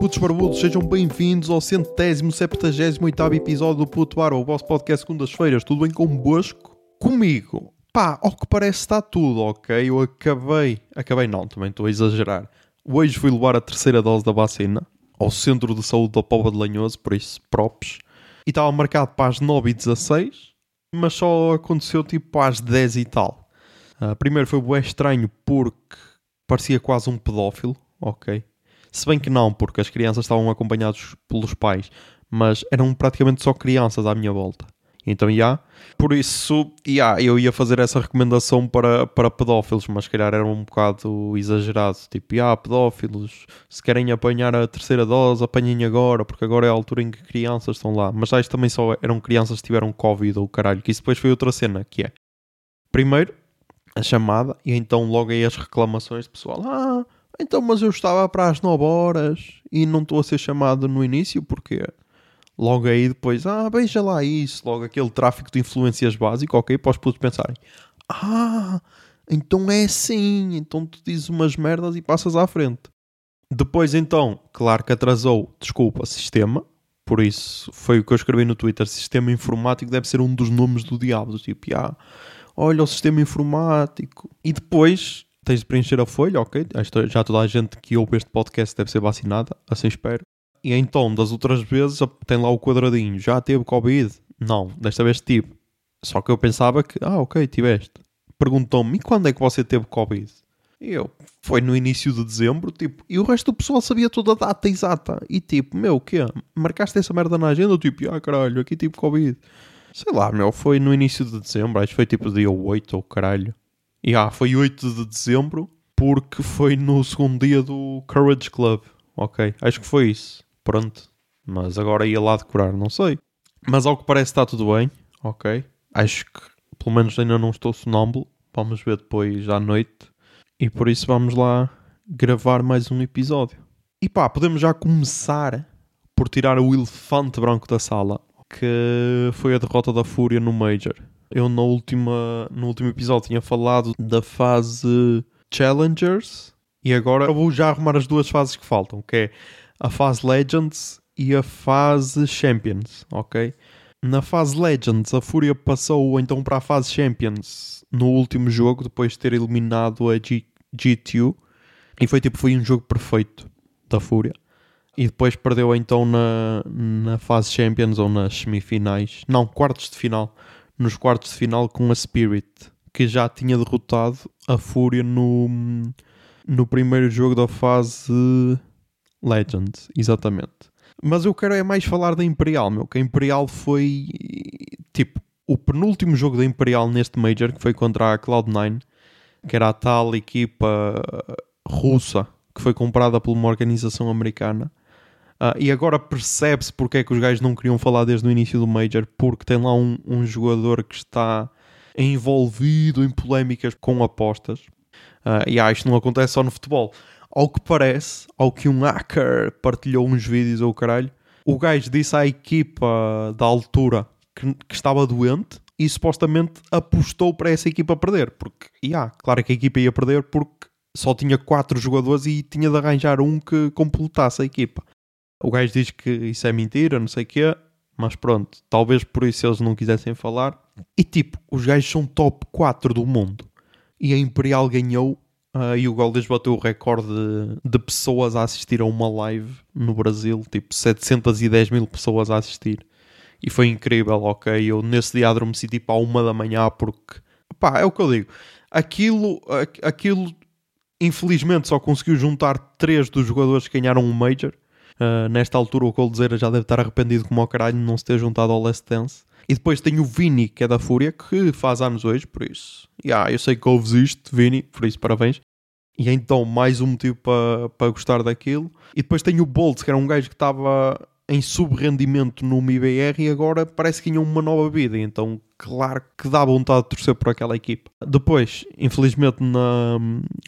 Putos barbudos, sejam bem-vindos ao centésimo, septagésimo oitavo episódio do Puto Bar, o vosso podcast segundas-feiras. Tudo bem convosco? Comigo? Pá, ao que parece está tudo, ok? Eu acabei... Acabei não, também estou a exagerar. Hoje fui levar a terceira dose da vacina ao Centro de Saúde da Pova de Lanhoso, por isso, props. E estava marcado para as 9h16, mas só aconteceu tipo às 10 e tal. Uh, primeiro foi bem estranho porque parecia quase um pedófilo, ok? Se bem que não, porque as crianças estavam acompanhadas pelos pais, mas eram praticamente só crianças à minha volta. Então, já, yeah, por isso, yeah, eu ia fazer essa recomendação para, para pedófilos, mas se calhar era um bocado exagerado. Tipo, yeah, pedófilos, se querem apanhar a terceira dose, apanhem agora, porque agora é a altura em que crianças estão lá. Mas acho também só eram crianças que tiveram Covid ou caralho, que isso depois foi outra cena, que é... Primeiro, a chamada, e então logo aí as reclamações de pessoal. Ah, então, mas eu estava para as 9 horas e não estou a ser chamado no início, porque logo aí depois, ah, veja lá isso, logo aquele tráfico de influências básico, ok, para os putos pensarem, ah, então é assim, então tu dizes umas merdas e passas à frente. Depois então, claro que atrasou, desculpa, sistema, por isso foi o que eu escrevi no Twitter, sistema informático deve ser um dos nomes do diabo, tipo, ah, olha o sistema informático. E depois tens de preencher a folha, ok? Já toda a gente que ouve este podcast deve ser vacinada, assim espero. E então, das outras vezes, tem lá o quadradinho. Já teve Covid? Não, desta vez tive. Só que eu pensava que, ah, ok, tiveste. Perguntou-me, e quando é que você teve Covid? E eu, foi no início de dezembro, tipo, e o resto do pessoal sabia toda a data exata. E tipo, meu, o quê? Marcaste essa merda na agenda? Eu, tipo, ah, caralho, aqui tive Covid. Sei lá, meu, foi no início de dezembro, acho que foi tipo dia 8 ou caralho. E ah, foi 8 de dezembro, porque foi no segundo dia do Courage Club. Ok, acho que foi isso. Pronto. Mas agora ia lá decorar, não sei. Mas ao que parece está tudo bem. Ok. Acho que pelo menos ainda não estou sonâmbulo. Vamos ver depois à noite. E por isso vamos lá gravar mais um episódio. E pá, podemos já começar por tirar o elefante branco da sala, que foi a derrota da Fúria no Major. Eu na última, no último episódio tinha falado da fase Challengers e agora eu vou já arrumar as duas fases que faltam, que é a fase Legends e a fase Champions, ok? Na fase Legends, a Fúria passou então para a fase Champions no último jogo, depois de ter eliminado a G G2. E foi tipo, foi um jogo perfeito da Fúria. E depois perdeu então na, na fase Champions ou nas semifinais. Não, quartos de final nos quartos de final com a Spirit, que já tinha derrotado a Fúria no, no primeiro jogo da fase Legend, exatamente. Mas eu quero é mais falar da Imperial, meu, que a Imperial foi tipo o penúltimo jogo da Imperial neste Major, que foi contra a Cloud9, que era a tal equipa russa que foi comprada por uma organização americana Uh, e agora percebe-se porque é que os gajos não queriam falar desde o início do Major, porque tem lá um, um jogador que está envolvido em polémicas com apostas. Uh, e ah, isto não acontece só no futebol. Ao que parece, ao que um hacker partilhou uns vídeos ou caralho, o gajo disse à equipa da altura que, que, estava doente e supostamente apostou para essa equipa perder. Porque, yeah, claro que a equipa ia perder porque só tinha quatro jogadores e tinha de arranjar um que completasse a equipa. O gajo diz que isso é mentira, não sei o quê, mas pronto, talvez por isso eles não quisessem falar. E tipo, os gajos são top 4 do mundo. E a Imperial ganhou uh, e o Goldes bateu o recorde de, pessoas a assistir a uma live no Brasil, tipo 710 mil pessoas a assistir. E foi incrível, ok? Eu nesse dia adormeci tipo à uma da manhã porque, pá, é o que eu digo. Aquilo, aquilo infelizmente só conseguiu juntar três dos jogadores que ganharam um Major Uh, nesta altura o Coldzera já deve estar arrependido como ao caralho de não se ter juntado ao Last Dance. E depois tem o Vini, que é da Fúria, que faz anos hoje, por isso. Yeah, eu sei que ouves isto, Vini, por isso parabéns. E então mais um motivo para pa gostar daquilo. E depois tem o Bolt, que era um gajo que estava em subrendimento no MIBR e agora parece que tinha uma nova vida. Então, claro que dá vontade de torcer por aquela equipa. Depois, infelizmente, na,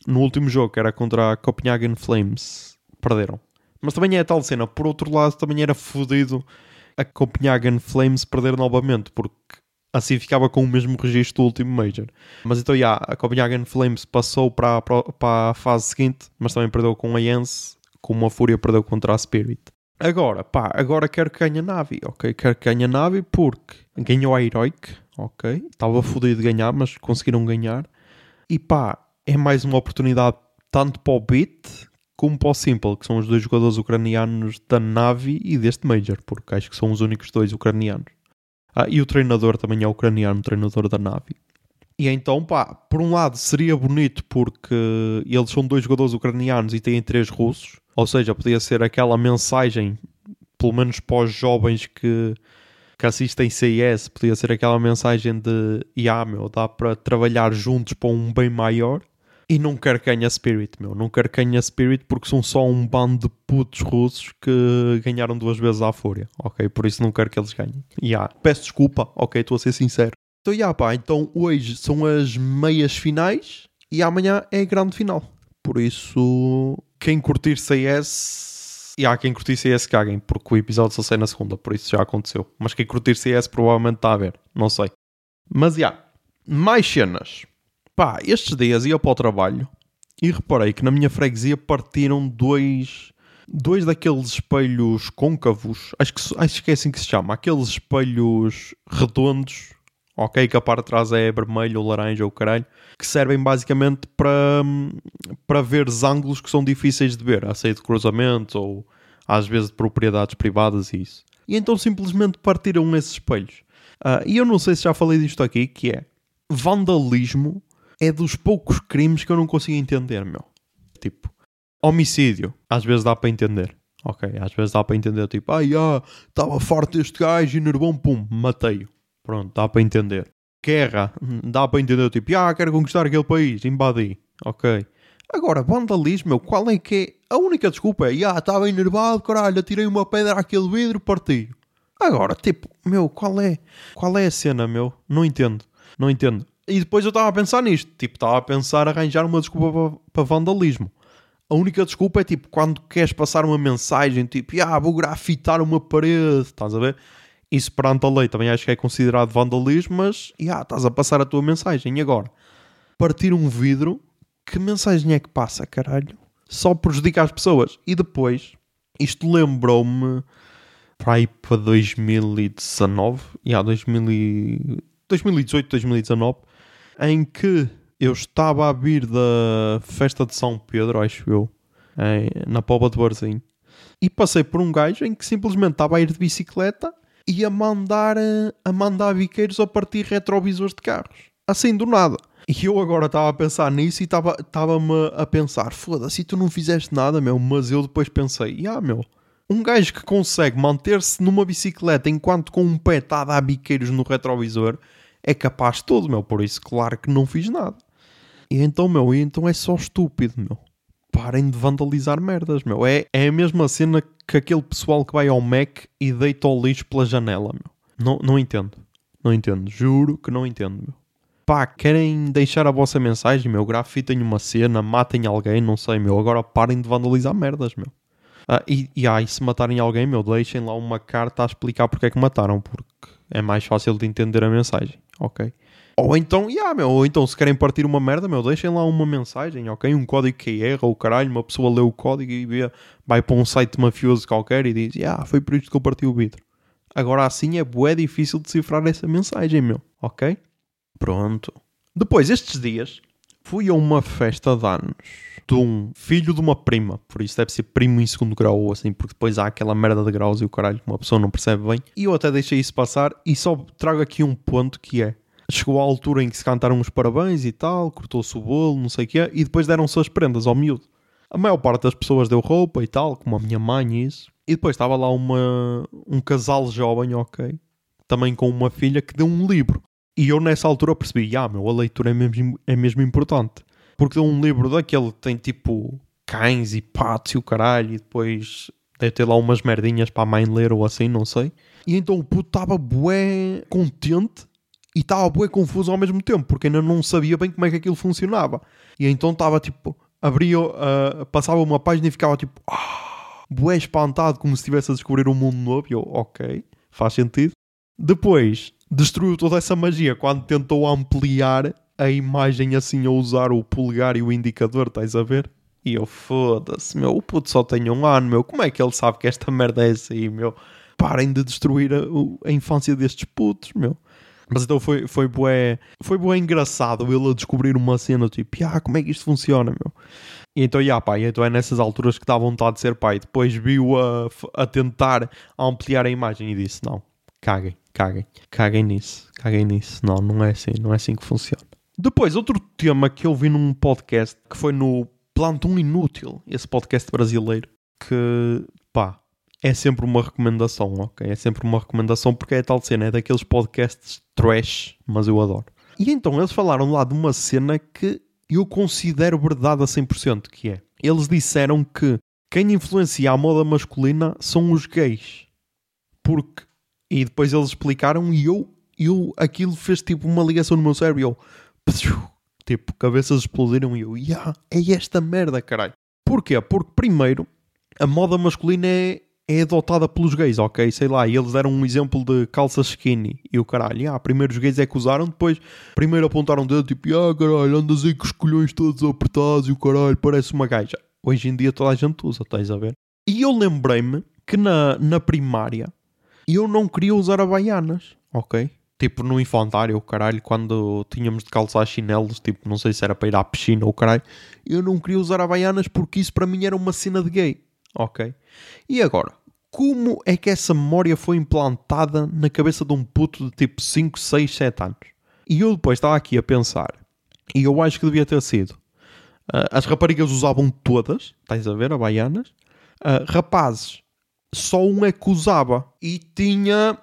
no último jogo, que era contra a Copenhagen Flames, perderam. Mas também é a tal cena. Por outro lado, também era fodido a Copenhagen Flames perder novamente, porque assim ficava com o mesmo registro do último Major. Mas então, yeah, a Copenhagen Flames passou para, a fase seguinte, mas também perdeu com a Jens, como a Fúria perdeu contra a Spirit. Agora, pá, agora quero que ganhe a Navi, ok? Quero que ganhe a Navi porque ganhou a Heroic, ok? Estava fodido de ganhar, mas conseguiram ganhar. E pá, é mais uma oportunidade tanto para o Beat como para o Simple, que são os dois jogadores ucranianos da Navi e deste Major, porque acho que são os únicos dois ucranianos. Ah, e o treinador também é ucraniano, treinador da Navi. E então, pá, por um lado seria bonito porque eles são dois jogadores ucranianos e têm três russos, ou seja, podia ser aquela mensagem, pelo menos para os jovens que, que assistem CIS, podia ser aquela mensagem de, yeah, meu, dá para trabalhar juntos para um bem maior. E não quero que ganhe a Spirit, meu. Não quero que ganhe a Spirit porque são só um bando de putos russos que ganharam duas vezes à Fúria, ok? Por isso não quero que eles ganhem. Yeah. Peço desculpa, ok? Estou a ser sincero. Então, yeah, pá, então hoje são as meias finais e amanhã é a grande final. Por isso, quem curtir CS. E há quem curtir CS caguem, porque o episódio só sai na segunda, por isso já aconteceu. Mas quem curtir CS provavelmente está a ver, não sei. Mas já, yeah, mais cenas. Pá, estes dias ia para o trabalho e reparei que na minha freguesia partiram dois, dois daqueles espelhos côncavos, acho que, acho que é assim que se chama, aqueles espelhos redondos, ok, que a parte de trás é vermelho ou laranja ou caralho, que servem basicamente para, para ver os ângulos que são difíceis de ver, a sair de cruzamento ou às vezes de propriedades privadas e isso. E então simplesmente partiram esses espelhos. Uh, e eu não sei se já falei disto aqui, que é vandalismo é dos poucos crimes que eu não consigo entender, meu. Tipo, homicídio, às vezes dá para entender. Ok, às vezes dá para entender, tipo, ai, ah, estava forte este gajo e nervão, pum, matei-o. Pronto, dá para entender guerra, dá para entender, tipo, ah, quero conquistar aquele país, invadi, ok. Agora, vandalismo, meu, qual é que é? A única desculpa é, ah, estava enervado, caralho, atirei uma pedra àquele vidro, parti. Agora, tipo, meu, qual é? Qual é a cena, meu? Não entendo, não entendo. E depois eu estava a pensar nisto, tipo, estava a pensar arranjar uma desculpa para, vandalismo. A única desculpa é tipo quando queres passar uma mensagem, tipo, ah, vou grafitar uma parede, estás a ver? Isso perante a lei também acho que é considerado vandalismo, mas yeah, estás a passar a tua mensagem. E agora? Partir um vidro, que mensagem é que passa, caralho? Só prejudica as pessoas. E depois, isto lembrou-me para aí para 2019, yeah, 2000 2018, 2019, em que eu estava a vir da festa de São Pedro, acho eu, na Póvoa de Barzinho, e passei por um gajo em que simplesmente estava a ir de bicicleta e a mandar, eh, a mandar biqueiros a partir retrovisores de carros. Assim do nada. E eu agora estava a pensar nisso e estava-me a pensar: foda-se, tu não fizeste nada, meu. Mas eu depois pensei: ah, meu, um gajo que consegue manter-se numa bicicleta enquanto com um pé está a dar biqueiros no retrovisor é capaz de tudo, meu. Por isso, claro que não fiz nada. E então, meu, então é só estúpido, meu. Parem de vandalizar merdas, meu. É, é a mesma cena que aquele pessoal que vai ao Mac e deita o lixo pela janela, meu. Não, não entendo. Não entendo. Juro que não entendo, meu. Pá, querem deixar a vossa mensagem, meu? Grafitem uma cena, matem alguém, não sei, meu. Agora parem de vandalizar merdas, meu. Ah, e, e, ah, e se matarem alguém, meu, deixem lá uma carta a explicar porque é que mataram, porque é mais fácil de entender a mensagem, ok? Ou então, yeah, meu, ou então se querem partir uma merda, meu, deixem lá uma mensagem, ok? Um código que erra, ou caralho, uma pessoa lê o código e vê, vai para um site mafioso qualquer e diz, yeah, foi por isto que eu parti o vidro. Agora assim é bué difícil decifrar essa mensagem, meu, ok? Pronto. Depois, estes dias, fui a uma festa de anos de um filho de uma prima, por isso deve ser primo em segundo grau ou assim, porque depois há aquela merda de graus e o caralho que uma pessoa não percebe bem. E eu até deixei isso passar e só trago aqui um ponto que é Chegou à altura em que se cantaram os parabéns e tal, cortou-se o bolo, não sei o quê, e depois deram-se as prendas ao miúdo. A maior parte das pessoas deu roupa e tal, como a minha mãe e isso. E depois estava lá uma, um casal jovem, ok, também com uma filha que deu um livro. E eu nessa altura percebi, ah, meu, a leitura é mesmo, é mesmo importante. Porque um livro daquele que tem tipo cães e patos e o caralho, e depois deve ter lá umas merdinhas para a mãe ler ou assim, não sei. E então o puto estava bué contente e estava bué confuso ao mesmo tempo, porque ainda não sabia bem como é que aquilo funcionava. E então estava tipo, abria, uh, passava uma página e ficava tipo, ah, bué espantado, como se estivesse a descobrir um mundo novo. E eu, ok, faz sentido. Depois, destruiu toda essa magia quando tentou ampliar a imagem assim a usar o polegar e o indicador, estás a ver? E eu, foda-se, meu, o puto só tem um ano, meu. Como é que ele sabe que esta merda é assim, meu? Parem de destruir a, a infância destes putos, meu. Mas então foi, foi bué, foi bué engraçado ele a descobrir uma cena tipo, ah, como é que isto funciona, meu? E então, yeah, pá, então é nessas alturas que dá vontade de ser pai. Depois viu a, a tentar ampliar a imagem e disse, não, caguem, caguem, caguem nisso, caguem nisso. Não, não é assim, não é assim que funciona. Depois, outro tema que eu vi num podcast, que foi no Plantão Inútil, esse podcast brasileiro, que, pá, é sempre uma recomendação, ok? É sempre uma recomendação porque é tal cena, é daqueles podcasts trash, mas eu adoro. E então eles falaram lá de uma cena que eu considero verdade a 100%, que é, eles disseram que quem influencia a moda masculina são os gays. Porque, e depois eles explicaram e eu, eu aquilo fez tipo uma ligação no meu cérebro eu, tipo, cabeças explodiram e eu, yeah, é esta merda, caralho. Porquê? Porque primeiro, a moda masculina é, é adotada pelos gays, ok? Sei lá, eles deram um exemplo de calça skinny e o caralho, ah, primeiro os gays é que usaram, depois primeiro apontaram o dedo tipo, ah, caralho, andas aí com os colhões todos apertados e o caralho, parece uma gaja. Hoje em dia toda a gente usa, estás a ver? E eu lembrei-me que na, na primária eu não queria usar havaianas, ok? Tipo no infantário, caralho, quando tínhamos de calçar chinelos, tipo, não sei se era para ir à piscina ou caralho, eu não queria usar havaianas porque isso para mim era uma cena de gay. Ok? E agora, como é que essa memória foi implantada na cabeça de um puto de tipo 5, 6, 7 anos? E eu depois estava aqui a pensar, e eu acho que devia ter sido. Uh, as raparigas usavam todas, estás a ver, a baianas. Uh, rapazes, só um é que usava. E tinha.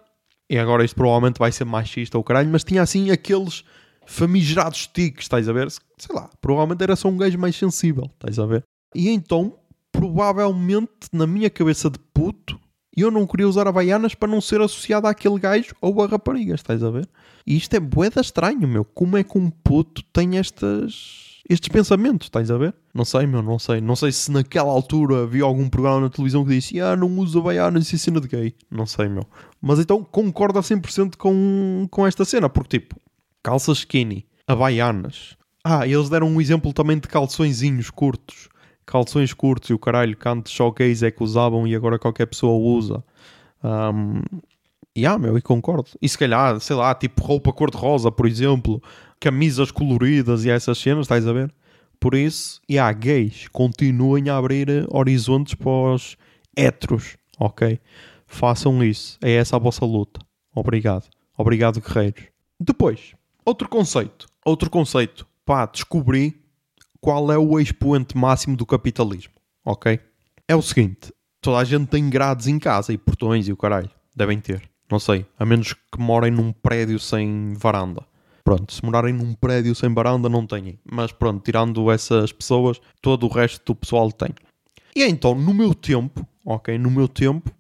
E agora isto provavelmente vai ser machista ou caralho, mas tinha assim aqueles famigerados tiques, estás a ver? Sei lá, provavelmente era só um gajo mais sensível, estás a ver? E então provavelmente na minha cabeça de puto eu não queria usar havaianas para não ser associado àquele gajo ou a rapariga, estás a ver? E isto é boeda estranho, meu. Como é que um puto tem estas, estes pensamentos, estás a ver? Não sei, meu, não sei. Não sei se naquela altura havia algum programa na televisão que disse ah, não usa havaianas e cena de gay. Não sei, meu. Mas então concordo a 100% com, com esta cena, porque tipo, calças skinny, havaianas. Ah, eles deram um exemplo também de calçõezinhos curtos calções curtos e o caralho, só gays é que usavam e agora qualquer pessoa usa. Um, yeah, meu, e concordo. E se calhar, sei lá, tipo roupa cor-de-rosa, por exemplo, camisas coloridas e essas cenas, estás a ver? Por isso, e yeah, gays, continuem a abrir horizontes para os heteros, ok? Façam isso. É essa a vossa luta. Obrigado. Obrigado, guerreiros. Depois, outro conceito. Outro conceito. Pá, descobri qual é o expoente máximo do capitalismo, ok? É o seguinte, toda a gente tem grades em casa e portões e o caralho, devem ter, não sei, a menos que morem num prédio sem varanda. Pronto, se morarem num prédio sem varanda não têm, mas pronto, tirando essas pessoas, todo o resto do pessoal tem. E então, no meu tempo, ok, no meu tempo,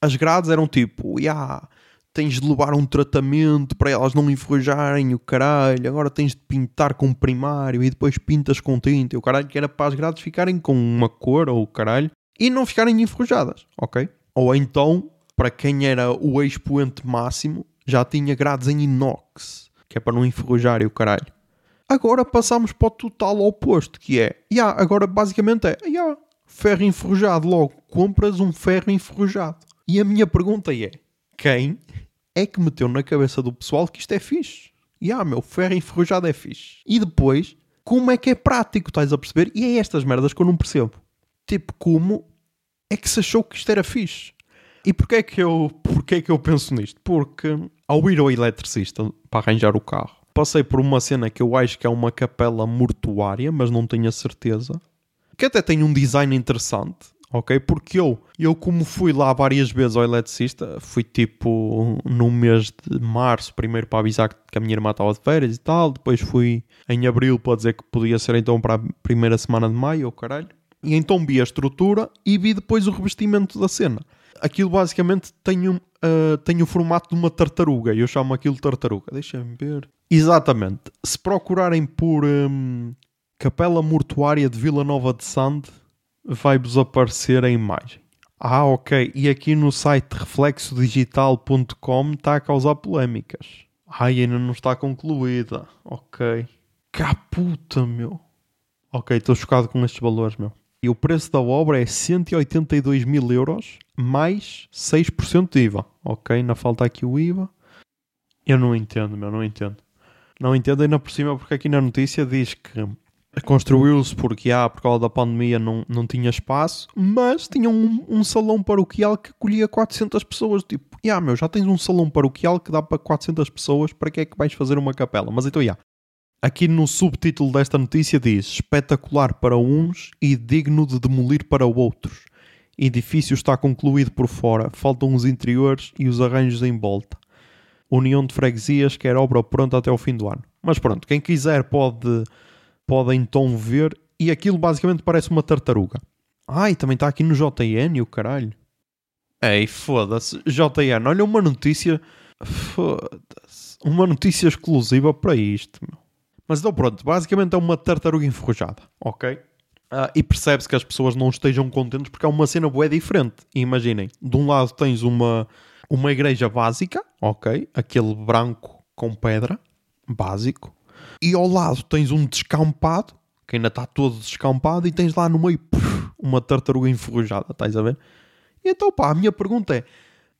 as grades eram tipo, yeah, tens de levar um tratamento para elas não enferrujarem o caralho, agora tens de pintar com primário e depois pintas com tinta o caralho, que era para as grades ficarem com uma cor ou o caralho e não ficarem enferrujadas, ok? Ou então, para quem era o expoente máximo, já tinha grades em inox, que é para não enferrujar e o caralho. Agora passamos para o total oposto, que é, yeah, agora basicamente é, yeah, ferro enferrujado, logo compras um ferro enferrujado. E a minha pergunta é, quem é que meteu na cabeça do pessoal que isto é fixe. E ah, meu, ferro enferrujado é fixe. E depois, como é que é prático, estás a perceber? E é estas merdas que eu não percebo. Tipo, como é que se achou que isto era fixe? E porquê é que eu, porquê é que eu penso nisto? Porque ao ir ao eletricista para arranjar o carro, passei por uma cena que eu acho que é uma capela mortuária, mas não tenho a certeza. Que até tem um design interessante ok? Porque eu, eu como fui lá várias vezes ao eletricista, fui tipo no mês de março, primeiro para avisar que a minha irmã estava de férias e tal, depois fui em abril para dizer que podia ser então para a primeira semana de maio, oh caralho. E então vi a estrutura e vi depois o revestimento da cena. Aquilo basicamente tem, um, uh, tem o formato de uma tartaruga, e eu chamo aquilo tartaruga. Deixa-me ver. Exatamente. Se procurarem por um, Capela Mortuária de Vila Nova de Sande, vai-vos aparecer a imagem. Ah, ok. E aqui no site reflexodigital.com está a causar polémicas. Ai, ainda não está concluída. Ok. Caputa, meu. Ok, estou chocado com estes valores, meu. E o preço da obra é 182 mil euros mais 6% de IVA. Ok, ainda falta aqui o IVA. Eu não entendo, meu, não entendo. Não entendo ainda por cima porque aqui na notícia diz que construiu-se porque ah, por causa da pandemia não, não tinha espaço, mas tinha um, um salão paroquial que acolhia 400 pessoas. Tipo, ah, meu, já tens um salão paroquial que dá para 400 pessoas, para que é que vais fazer uma capela? Mas então, já. Aqui no subtítulo desta notícia diz: espetacular para uns e digno de demolir para outros. Edifício está concluído por fora, faltam os interiores e os arranjos em volta. União de Freguesias quer obra pronta até o fim do ano. Mas pronto, quem quiser pode, pode então ver. E aquilo basicamente parece uma tartaruga. Ai, também está aqui no JN, o caralho. Ei, foda-se. JN, olha uma notícia. Foda-se. Uma notícia exclusiva para isto, meu. Mas então pronto, basicamente é uma tartaruga enferrujada, ok? Uh, e percebe-se que as pessoas não estejam contentes porque é uma cena bué diferente. Imaginem, de um lado tens uma, uma igreja básica, ok? Aquele branco com pedra, básico. E ao lado tens um descampado, que ainda está todo descampado, e tens lá no meio puf, uma tartaruga enferrujada, estás a ver? E então pá, a minha pergunta é,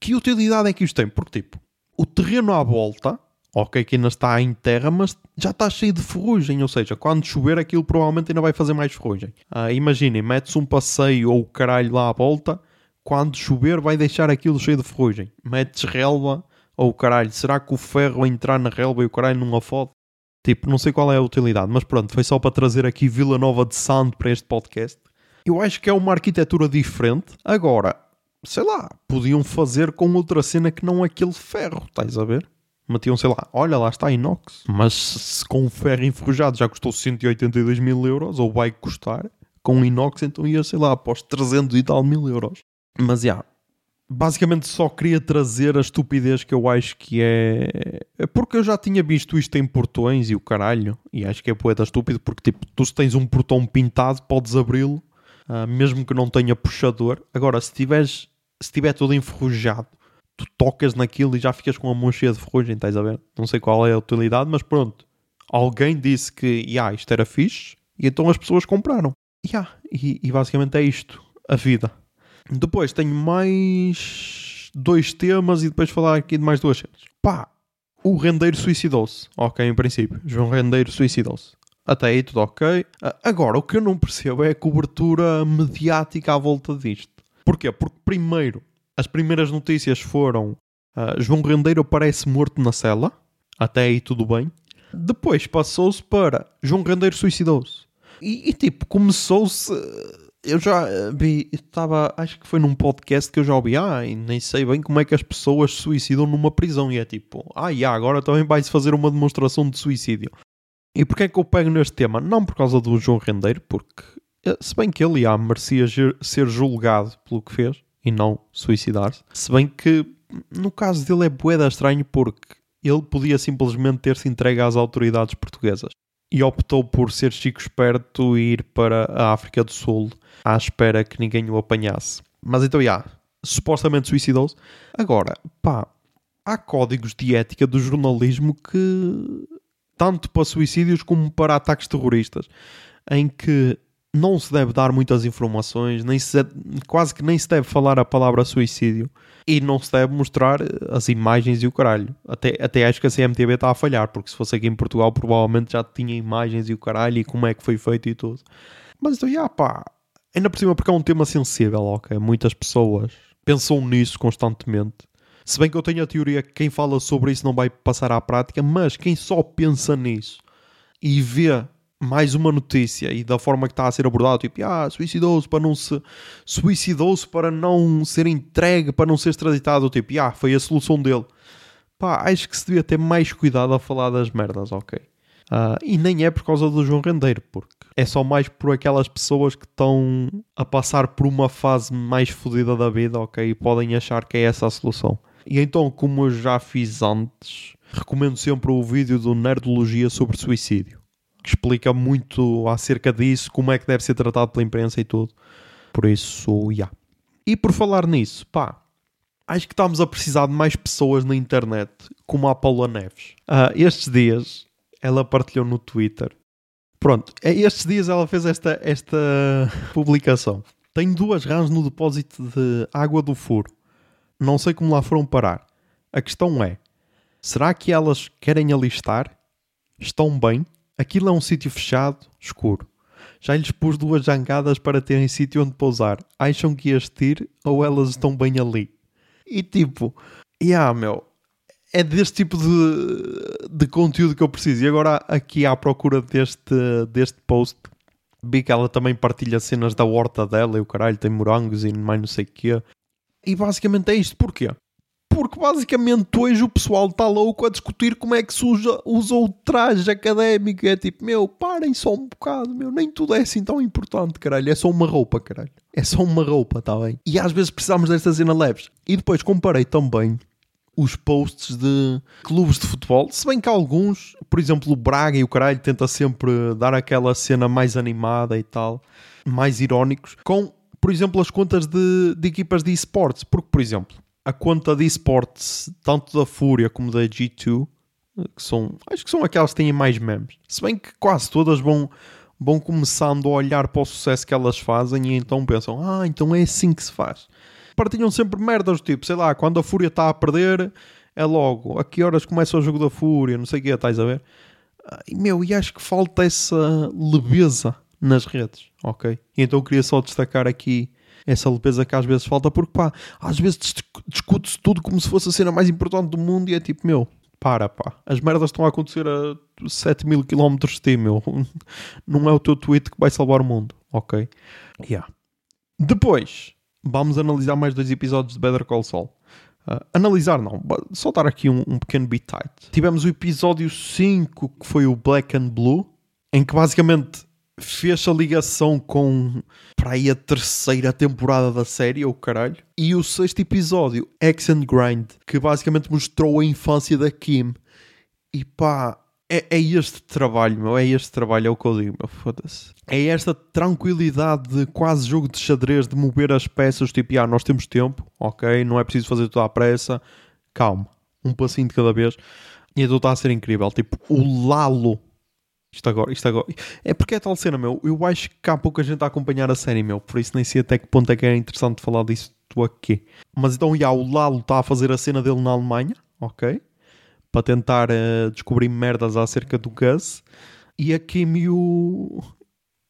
que utilidade é que isto tem? Porque tipo, o terreno à volta ok que ainda está em terra, mas já está cheio de ferrugem, ou seja, quando chover aquilo provavelmente ainda vai fazer mais ferrugem. Ah, imaginem, metes um passeio ou o caralho lá à volta, quando chover vai deixar aquilo cheio de ferrugem. Metes relva ou o caralho, será que o ferro entrar na relva e o caralho não a fode? Tipo, não sei qual é a utilidade, mas pronto, foi só para trazer aqui Vila Nova de Sando para este podcast. Eu acho que é uma arquitetura diferente. Agora, sei lá, podiam fazer com outra cena que não aquele ferro, estás a ver? Metiam, sei lá, olha lá está inox, mas se com ferro enferrujado já custou 182 mil euros, ou vai custar, com inox então ia, sei lá, após 300 e tal mil euros. Mas, já, yeah, basicamente só queria trazer a estupidez que eu acho que é... é... Porque eu já tinha visto isto em portões e o caralho, e acho que é poeta estúpido, porque tipo, tu se tens um portão pintado, podes abri-lo, uh, mesmo que não tenha puxador. Agora, se tiveres... Se tiver todo enferrujado tu tocas naquilo e já ficas com a mão cheia de ferrugem, estás a ver? Não sei qual é a utilidade, mas pronto. Alguém disse que yeah, isto era fixe e então as pessoas compraram. Yeah, e, e basicamente é isto, a vida. Depois tenho mais dois temas e depois falar aqui de mais duas cenas. Pá, o rendeiro suicidou-se. Ok, em princípio. João Rendeiro suicidou-se. Até aí tudo ok. Agora, o que eu não percebo é a cobertura mediática à volta disto. Porquê? Porque primeiro as primeiras notícias foram uh, João Rendeiro parece morto na cela. Até aí tudo bem. Depois passou-se para João Rendeiro suicidou-se. E, e, tipo, começou-se. Eu já vi, estava, acho que foi num podcast que eu já ouvi, ah, e nem sei bem como é que as pessoas se suicidam numa prisão. E é tipo, ah, e agora também vai-se fazer uma demonstração de suicídio. E porquê é que eu pego neste tema? Não por causa do João Rendeiro, porque eh, se bem que ele já merecia ser julgado pelo que fez, e não suicidar-se. Se bem que no caso dele é boeda estranho porque ele podia simplesmente ter-se entregue às autoridades portuguesas e optou por ser chico esperto e ir para a África do Sul à espera que ninguém o apanhasse. Mas então, já, yeah, supostamente suicidou-se. Agora, pá, há códigos de ética do jornalismo que, tanto para suicídios como para ataques terroristas, em que não se deve dar muitas informações, nem se, quase que nem se deve falar a palavra suicídio e não se deve mostrar as imagens e o caralho. Até, até acho que a CMTV está a falhar, porque se fosse aqui em Portugal provavelmente já tinha imagens e o caralho e como é que foi feito e tudo. Mas então, já pá, ainda por cima porque é um tema sensível, ok? Muitas pessoas pensam nisso constantemente. Se bem que eu tenho a teoria que quem fala sobre isso não vai passar à prática, mas quem só pensa nisso e vê mais uma notícia e da forma que está a ser abordado, tipo, ah, suicidou-se para não se suicidou-se para não ser entregue, para não ser extraditado, tipo, ah, foi a solução dele. Pá, acho que se devia ter mais cuidado a falar das merdas, ok? Uh, e nem é por causa do João Rendeiro, porque é só mais por aquelas pessoas que estão a passar por uma fase mais fodida da vida, ok? E podem achar que é essa a solução. E então, como eu já fiz antes, recomendo sempre o vídeo do Nerdologia sobre suicídio que explica muito acerca disso, como é que deve ser tratado pela imprensa e tudo. Por isso. Yeah. E por falar nisso, pá, acho que estamos a precisar de mais pessoas na internet, como a Paula Neves. Uh, estes dias, ela partilhou no Twitter. Pronto, é, estes dias ela fez esta, esta publicação. Tenho duas rãs no depósito de água do furo. Não sei como lá foram parar. A questão é: será que elas querem alistar? Estão bem? Aquilo é um sítio fechado, escuro. Já lhes pus duas jangadas para terem sítio onde pousar. Acham que ias ter ou elas estão bem ali? E tipo, yeah, meu, é deste tipo de, de conteúdo que eu preciso. E agora aqui à procura deste, deste post, vi que ela também partilha cenas da horta dela e o caralho tem morangos e mais não sei o quê. E basicamente é isto. Porquê? Porque basicamente hoje o pessoal está louco a discutir como é que se usa, usa o traje académico. É tipo, meu, parem só um bocado, meu, nem tudo é assim tão importante, caralho. É só uma roupa, caralho. É só uma roupa, tá bem? E às vezes precisamos desta cena leves. E depois comparei também os posts de clubes de futebol, se bem que alguns, por exemplo, o Braga e o caralho tenta sempre dar aquela cena mais animada e tal, mais irónicos, com, por exemplo, as contas de, de equipas de esportes, porque, por exemplo, a conta de esportes, tanto da Fúria como da G2, que são, acho que são aquelas que têm mais memes. Se bem que quase todas vão, vão começando a olhar para o sucesso que elas fazem e então pensam, ah, então é assim que se faz. Partilham sempre merdas, tipo, sei lá, quando a Fúria está a perder, é logo, a que horas começa o jogo da Fúria, não sei o que, estás a ver? E, meu, e acho que falta essa leveza nas redes, ok? E então queria só destacar aqui essa leveza que às vezes falta, porque pá, às vezes discute-se tudo como se fosse a cena mais importante do mundo e é tipo, meu, para pá, as merdas estão a acontecer a 7 mil km de ti, meu. Não é o teu tweet que vai salvar o mundo, ok? Yeah. Depois, vamos analisar mais dois episódios de Better Call Saul. Uh, analisar não, só dar aqui um, um pequeno bit tight. Tivemos o episódio 5, que foi o Black and Blue, em que basicamente fez a ligação com para aí a terceira temporada da série, ou oh, caralho. E o sexto episódio, X and Grind, que basicamente mostrou a infância da Kim. E pá, é, é este trabalho, meu. É este trabalho, é o que eu digo, meu. Foda-se. É esta tranquilidade de quase jogo de xadrez, de mover as peças, tipo, ah, nós temos tempo, ok? Não é preciso fazer tudo à pressa. Calma. Um passinho de cada vez. E então está a ser incrível. Tipo, o Lalo isto agora, isto agora. É porque é tal cena, meu. Eu acho que há pouca gente a acompanhar a série, meu. Por isso nem sei até que ponto é que é interessante falar disso aqui. Mas então, já, o Lalo está a fazer a cena dele na Alemanha, ok? Para tentar uh, descobrir merdas acerca do Gus. E a Kim e o,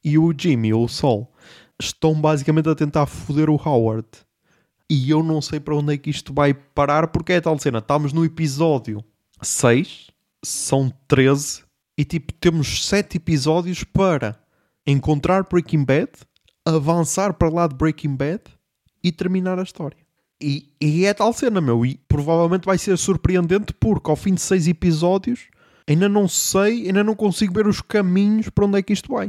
e o Jimmy, ou o Sol, estão basicamente a tentar foder o Howard. E eu não sei para onde é que isto vai parar, porque é tal cena. Estamos no episódio 6, são 13 e tipo, temos sete episódios para encontrar Breaking Bad, avançar para lá de Breaking Bad e terminar a história. E, e é tal cena, meu. E provavelmente vai ser surpreendente porque ao fim de seis episódios ainda não sei, ainda não consigo ver os caminhos para onde é que isto vai.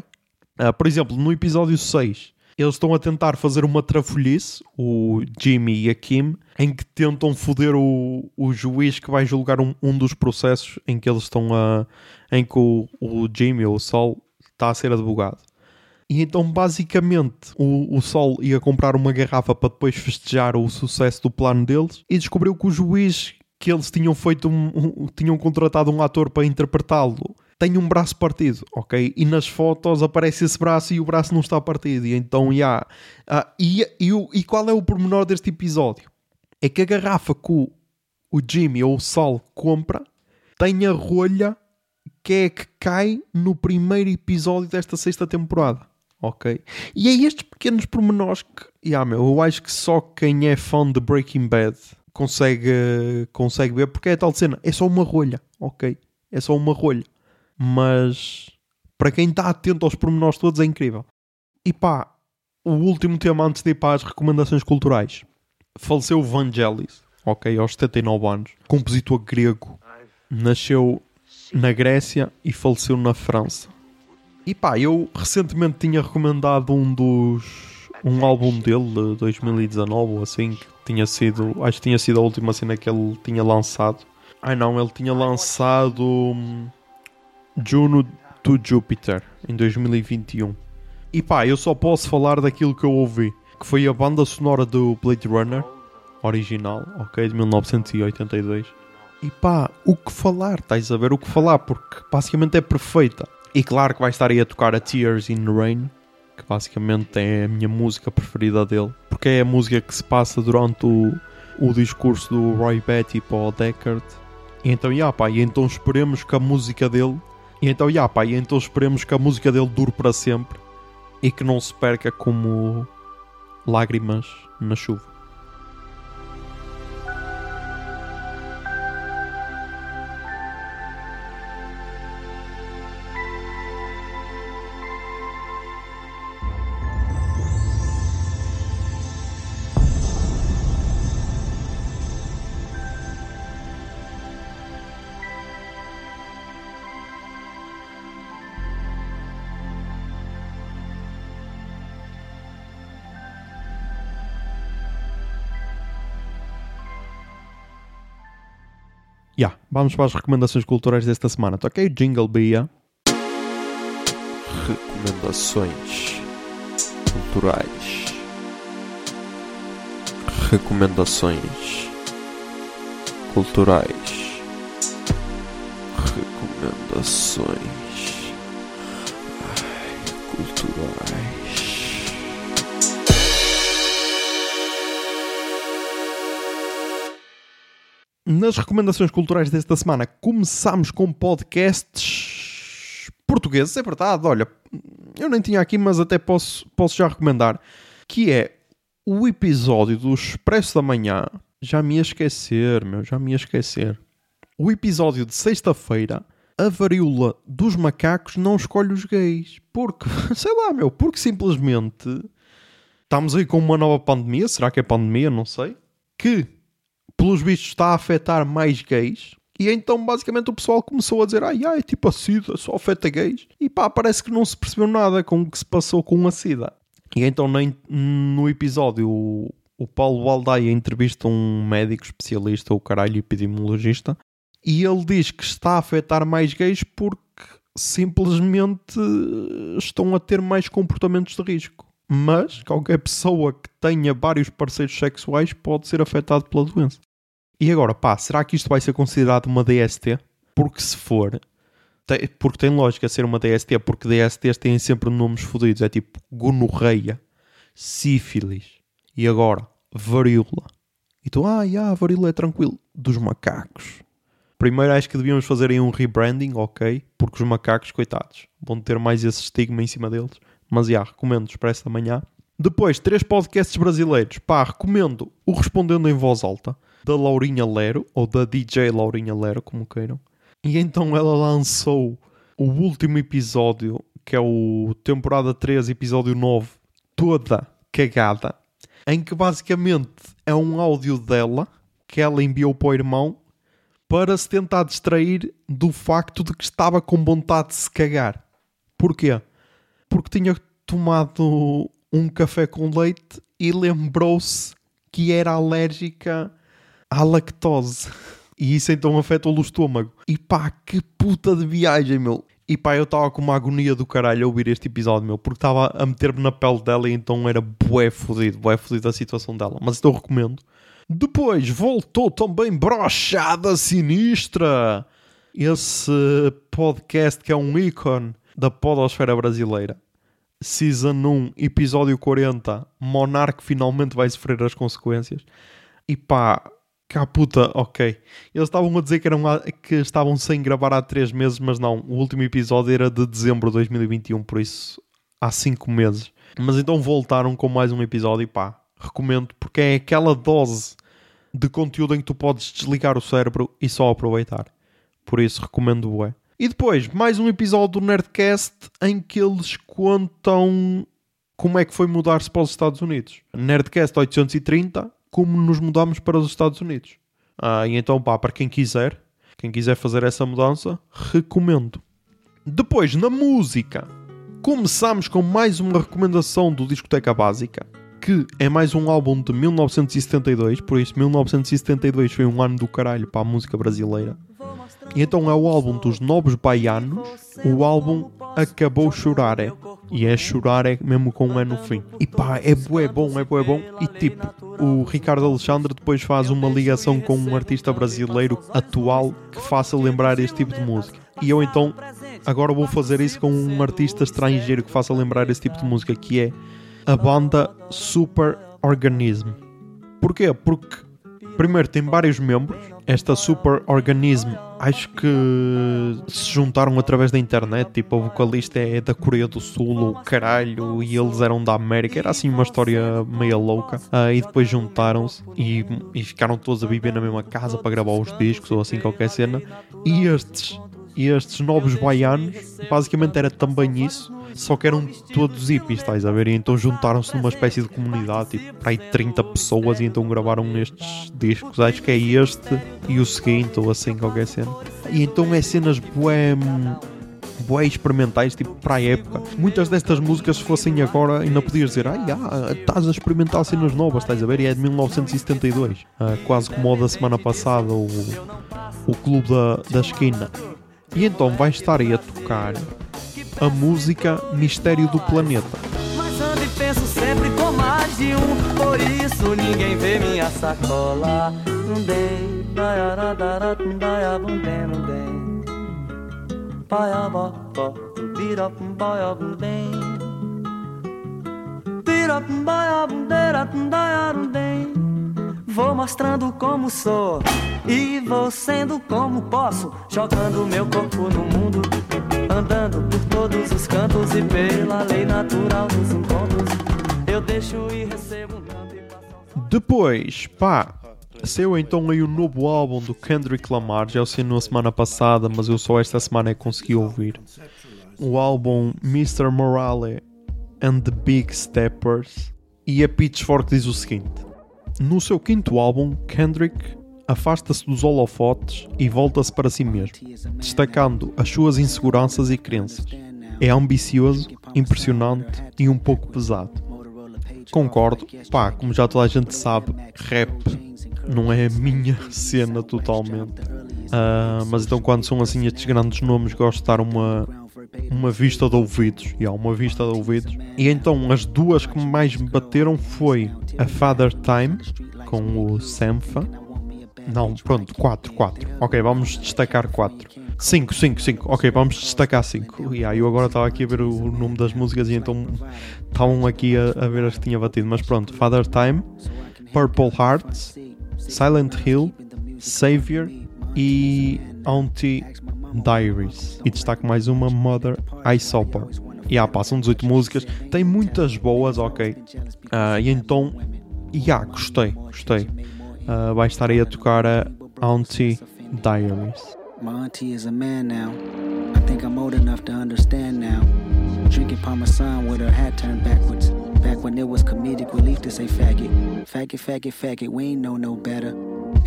Uh, por exemplo, no episódio 6, eles estão a tentar fazer uma trafolhice, o Jimmy e a Kim, em que tentam foder o, o juiz que vai julgar um, um dos processos em que eles estão a. em que o, o Jimmy ou o Sol está a ser advogado. E então, basicamente, o, o Sol ia comprar uma garrafa para depois festejar o sucesso do plano deles e descobriu que o juiz que eles tinham feito um, um, tinham contratado um ator para interpretá-lo tem um braço partido, ok? E nas fotos aparece esse braço e o braço não está partido. E então, já. Yeah. Uh, e, e, e, qual é o pormenor deste episódio? É que a garrafa que o, o Jimmy ou o Sol compra tem a rolha que é que cai no primeiro episódio desta sexta temporada, ok? E é estes pequenos pormenores que, yeah, meu, eu acho que só quem é fã de Breaking Bad consegue, consegue ver, porque é tal cena, é só uma rolha, ok? É só uma rolha mas para quem está atento aos pormenores todos é incrível. E pá, o último tema antes de ir para as recomendações culturais. Faleceu Vangelis, ok, aos 79 anos. Compositor grego. Nasceu na Grécia e faleceu na França. E pá, eu recentemente tinha recomendado um dos. um álbum dele de 2019 ou assim, que tinha sido. acho que tinha sido a última cena que ele tinha lançado. Ai não, ele tinha lançado. Juno to Jupiter em 2021. E pá, eu só posso falar daquilo que eu ouvi, que foi a banda sonora do Blade Runner original, ok, de 1982. E pá, o que falar, estás a ver o que falar, porque basicamente é perfeita. E claro que vai estar aí a tocar a Tears in the Rain, que basicamente é a minha música preferida dele, porque é a música que se passa durante o, o discurso do Roy Betty para o Deckard. E então, yeah, pá, e então esperemos que a música dele. E então, yeah, pá, e então esperemos que a música dele dure para sempre e que não se perca como lágrimas na chuva. Yeah, vamos para as recomendações culturais desta semana. Toquei Jingle Bia. Recomendações culturais. Recomendações culturais. Recomendações Ai, culturais. Nas recomendações culturais desta semana, começamos com podcasts portugueses, é verdade. Olha, eu nem tinha aqui, mas até posso, posso já recomendar. Que é o episódio do Expresso da Manhã. Já me ia esquecer, meu, já me ia esquecer. O episódio de sexta-feira, a varíola dos macacos não escolhe os gays. Porque, sei lá, meu, porque simplesmente estamos aí com uma nova pandemia. Será que é pandemia? Não sei. Que pelos vistos, está a afetar mais gays. E então, basicamente, o pessoal começou a dizer: ai, ai, tipo a SIDA só afeta gays. E pá, parece que não se percebeu nada com o que se passou com a SIDA. E então, no episódio, o, o Paulo Baldaia entrevista um médico especialista, o caralho epidemiologista, e ele diz que está a afetar mais gays porque simplesmente estão a ter mais comportamentos de risco. Mas qualquer pessoa que tenha vários parceiros sexuais pode ser afetado pela doença. E agora, pá, será que isto vai ser considerado uma DST? Porque se for, tem, porque tem lógica ser uma DST, porque DSTs têm sempre nomes fodidos. É tipo gonorreia, sífilis e agora varíola. E tu, ah, yeah, varíola é tranquilo. Dos macacos. Primeiro acho que devíamos fazer aí um rebranding, ok? Porque os macacos, coitados, vão ter mais esse estigma em cima deles. Mas já, recomendo Expresso da Manhã. Depois, três podcasts brasileiros. Pá, recomendo o Respondendo em Voz Alta da Laurinha Lero, ou da DJ Laurinha Lero, como queiram. E então ela lançou o último episódio, que é o temporada 3, episódio 9, toda cagada, em que basicamente é um áudio dela que ela enviou para o irmão para se tentar distrair do facto de que estava com vontade de se cagar. Porquê? Porque tinha tomado um café com leite e lembrou-se que era alérgica à lactose. E isso então afetou-lhe o estômago. E pá, que puta de viagem, meu. E pá, eu estava com uma agonia do caralho a ouvir este episódio, meu, porque estava a meter-me na pele dela e então era bué fodido, bué fodido a situação dela. Mas então recomendo. Depois voltou também Brochada Sinistra, esse podcast que é um ícone da podosfera brasileira. Season 1, episódio 40, Monarque finalmente vai sofrer as consequências. E pá, cá puta, ok. Eles estavam a dizer que, eram, que estavam sem gravar há 3 meses, mas não. O último episódio era de dezembro de 2021, por isso há 5 meses. Mas então voltaram com mais um episódio e pá, recomendo, porque é aquela dose de conteúdo em que tu podes desligar o cérebro e só aproveitar. Por isso recomendo o E depois, mais um episódio do Nerdcast em que eles contam como é que foi mudar-se para os Estados Unidos. Nerdcast 830, como nos mudamos para os Estados Unidos. Ah, e então, pá, para quem quiser, quem quiser fazer essa mudança, recomendo. Depois, na música, começamos com mais uma recomendação do Discoteca Básica, que é mais um álbum de 1972, por isso 1972 foi um ano do caralho para a música brasileira. E então é o álbum dos Novos Baianos, o álbum Acabou Chorar, é. E é chorar é mesmo com um ano no fim. E pá, é bué bom, é bué bom. E tipo, o Ricardo Alexandre depois faz uma ligação com um artista brasileiro atual que faça lembrar este tipo de música. E eu então agora vou fazer isso com um artista estrangeiro que faça lembrar esse tipo de música, que é a banda Super Organism. Porquê? Porque primeiro tem vários membros. Esta Super Organism acho que se juntaram através da internet. Tipo, a vocalista é da Coreia do Sul, o caralho, e eles eram da América. Era assim uma história meio louca. Ah, e depois juntaram-se e, e ficaram todos a viver na mesma casa para gravar os discos ou assim qualquer cena. E estes e estes novos baianos, basicamente era também isso, só que eram todos hippies, estás a ver? E então juntaram-se numa espécie de comunidade, tipo, para aí 30 pessoas, e então gravaram estes discos. Acho que é este e o seguinte, ou assim, qualquer cena. E então é cenas bué experimentais, tipo para a época. Muitas destas músicas, se fossem agora, ainda podias dizer, ai, ah, estás a experimentar cenas novas, estás a ver? E é de 1972, ah, quase como o da semana passada, o, o Clube da, da Esquina. E então vai estar aí a tocar a música Mistério do Planeta. Mas ando e penso sempre com mais de um Por isso ninguém vê minha sacola birapum, baiabundem Birapum, baiabundeira, daiarundem Vou mostrando como sou e vou sendo como posso, jogando meu corpo no mundo, andando por todos os cantos e pela lei natural dos encontros. Eu deixo e recebo tanto e passo. Depois, pá, saiu então aí o novo álbum do Kendrick Lamar. Já eu sei na semana passada, mas eu só esta semana é que consegui ouvir. O álbum Mr. Morale and the Big Steppers. E a Pitchfork diz o seguinte: No seu quinto álbum, Kendrick afasta-se dos holofotes e volta-se para si mesmo, destacando as suas inseguranças e crenças. É ambicioso, impressionante e um pouco pesado. Concordo, pá, como já toda a gente sabe, rap não é a minha cena totalmente. Ah, mas então quando são assim estes grandes nomes gosto de dar uma, uma vista de ouvidos. E há uma vista de ouvidos. E então as duas que mais me bateram foi a Father Time com o Sampha. Não, pronto, 4, 4. Ok, vamos destacar 4. 5, 5, 5. Ok, vamos destacar 5. E aí eu agora estava aqui a ver o nome das músicas e então estavam aqui a, a ver as que tinha batido. Mas pronto, Father Time, Purple Hearts, Silent Hill, Savior e Auntie Diaries. E destaco mais uma, Mother I Supper. E ah, passam 18 músicas, tem muitas boas, ok. Ah, e então, e ah, gostei, gostei. Ah, vai estar aí a tocar a Auntie Diaries. My auntie is a man now. I think I'm old enough to understand now. Drinking Parmesan with her hat turned backwards. Back when it was comedic relief to say faggot. Faggot, faggot, faggot, we ain't know no better.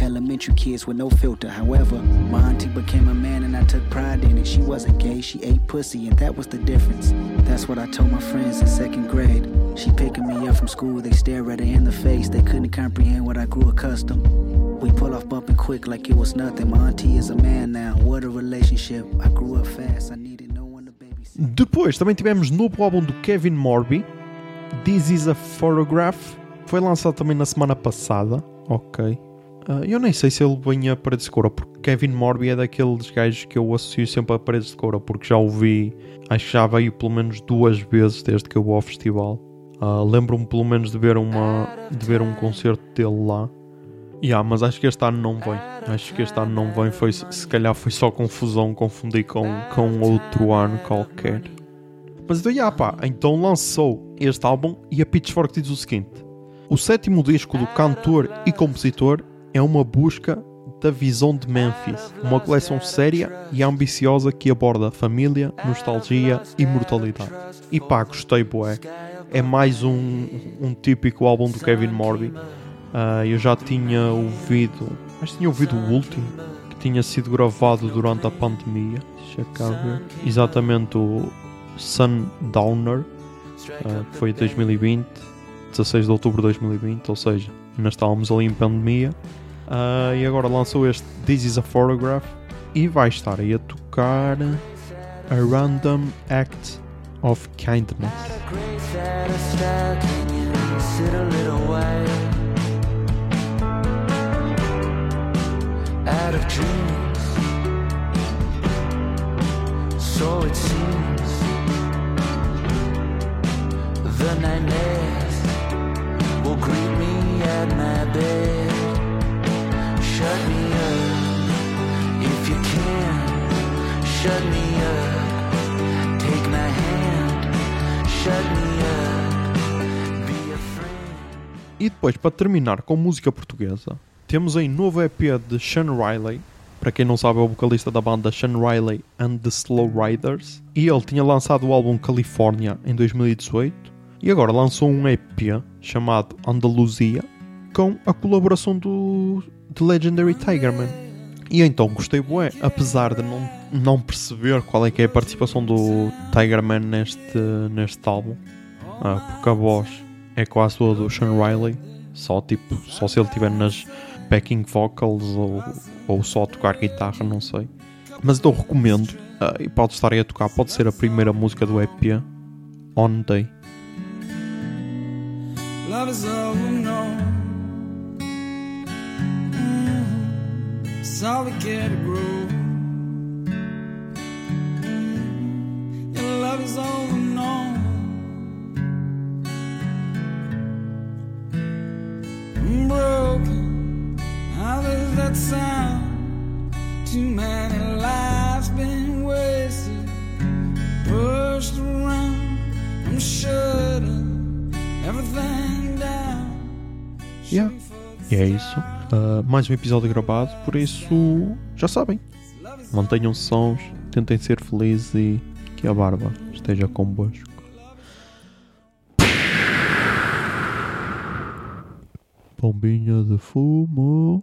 Elementary kids with no filter. However, my auntie became a man and I took pride in it. She wasn't gay, she ate pussy, and that was the difference. That's what I told my friends in second grade. She picking me up from school, they stare at her in the face. They couldn't comprehend what I grew accustomed. We pull off bumping quick like it was nothing. My auntie is a man now. What a relationship. I grew up fast. I needed no one to babysit. Depois também tivemos novo álbum do Kevin Morby, This Is a Photograph. Foi lançado também na semana passada. Ok. Ah, eu nem sei se ele vem a Paredes de Coura, porque Kevin Morby é daqueles gajos que eu associo sempre a Paredes de Coura, porque já o vi, acho que já veio pelo menos duas vezes desde que eu vou ao festival. Ah, Lembro-me pelo menos de ver, uma, de ver um concerto dele lá. Yeah, mas acho que este ano não vem. Acho que este ano não vem. Foi, se calhar foi só confusão, confundi com, com outro ano qualquer. Mas então, yeah, pá, então lançou este álbum e a Pitchfork diz o seguinte: O sétimo disco do cantor e compositor é uma busca da visão de Memphis, uma coleção séria e ambiciosa que aborda família, nostalgia e mortalidade. E pá, gostei, bué. É mais um, um típico álbum do Kevin Morby. Ah, eu já tinha ouvido, que tinha ouvido o último, que tinha sido gravado durante a pandemia. Deixa cá ver. Exatamente o Sundowner, ah, que foi em 2020, 16 de outubro de 2020, ou seja, ainda estávamos ali em pandemia. Ah, e agora lançou este This is a Photograph e vai estar aí a tocar a Random Act of Kindness. so it seems. The nightmares will greet me at my bed. E depois, para terminar com música portuguesa, temos aí novo EP de Sean Riley. Para quem não sabe, é o vocalista da banda Sean Riley and the Slow Riders. E ele tinha lançado o álbum California em 2018. E agora lançou um EP chamado Andalusia com a colaboração do The Legendary Tigerman. E então gostei bué, apesar de não, não perceber qual é que é a participação do Tigerman neste, neste álbum. Ah, porque a voz é quase toda do Sean Riley. Só tipo, só se ele estiver nas backing vocals ou, ou só tocar guitarra, não sei. Mas então recomendo, ah, e pode estar aí a tocar, pode ser a primeira música do EP, On Day. Love is all we know. Mm, It's all we care to grow. Mm, Your love is all we know. That sound? Too many lives been wasted, pushed around. I'm shutting everything down. Yeah. E é isso. Ah, mais um episódio gravado, por isso já sabem. Mantenham-se sons, tentem ser felizes e que a barba esteja convosco. Bombinha de fumo.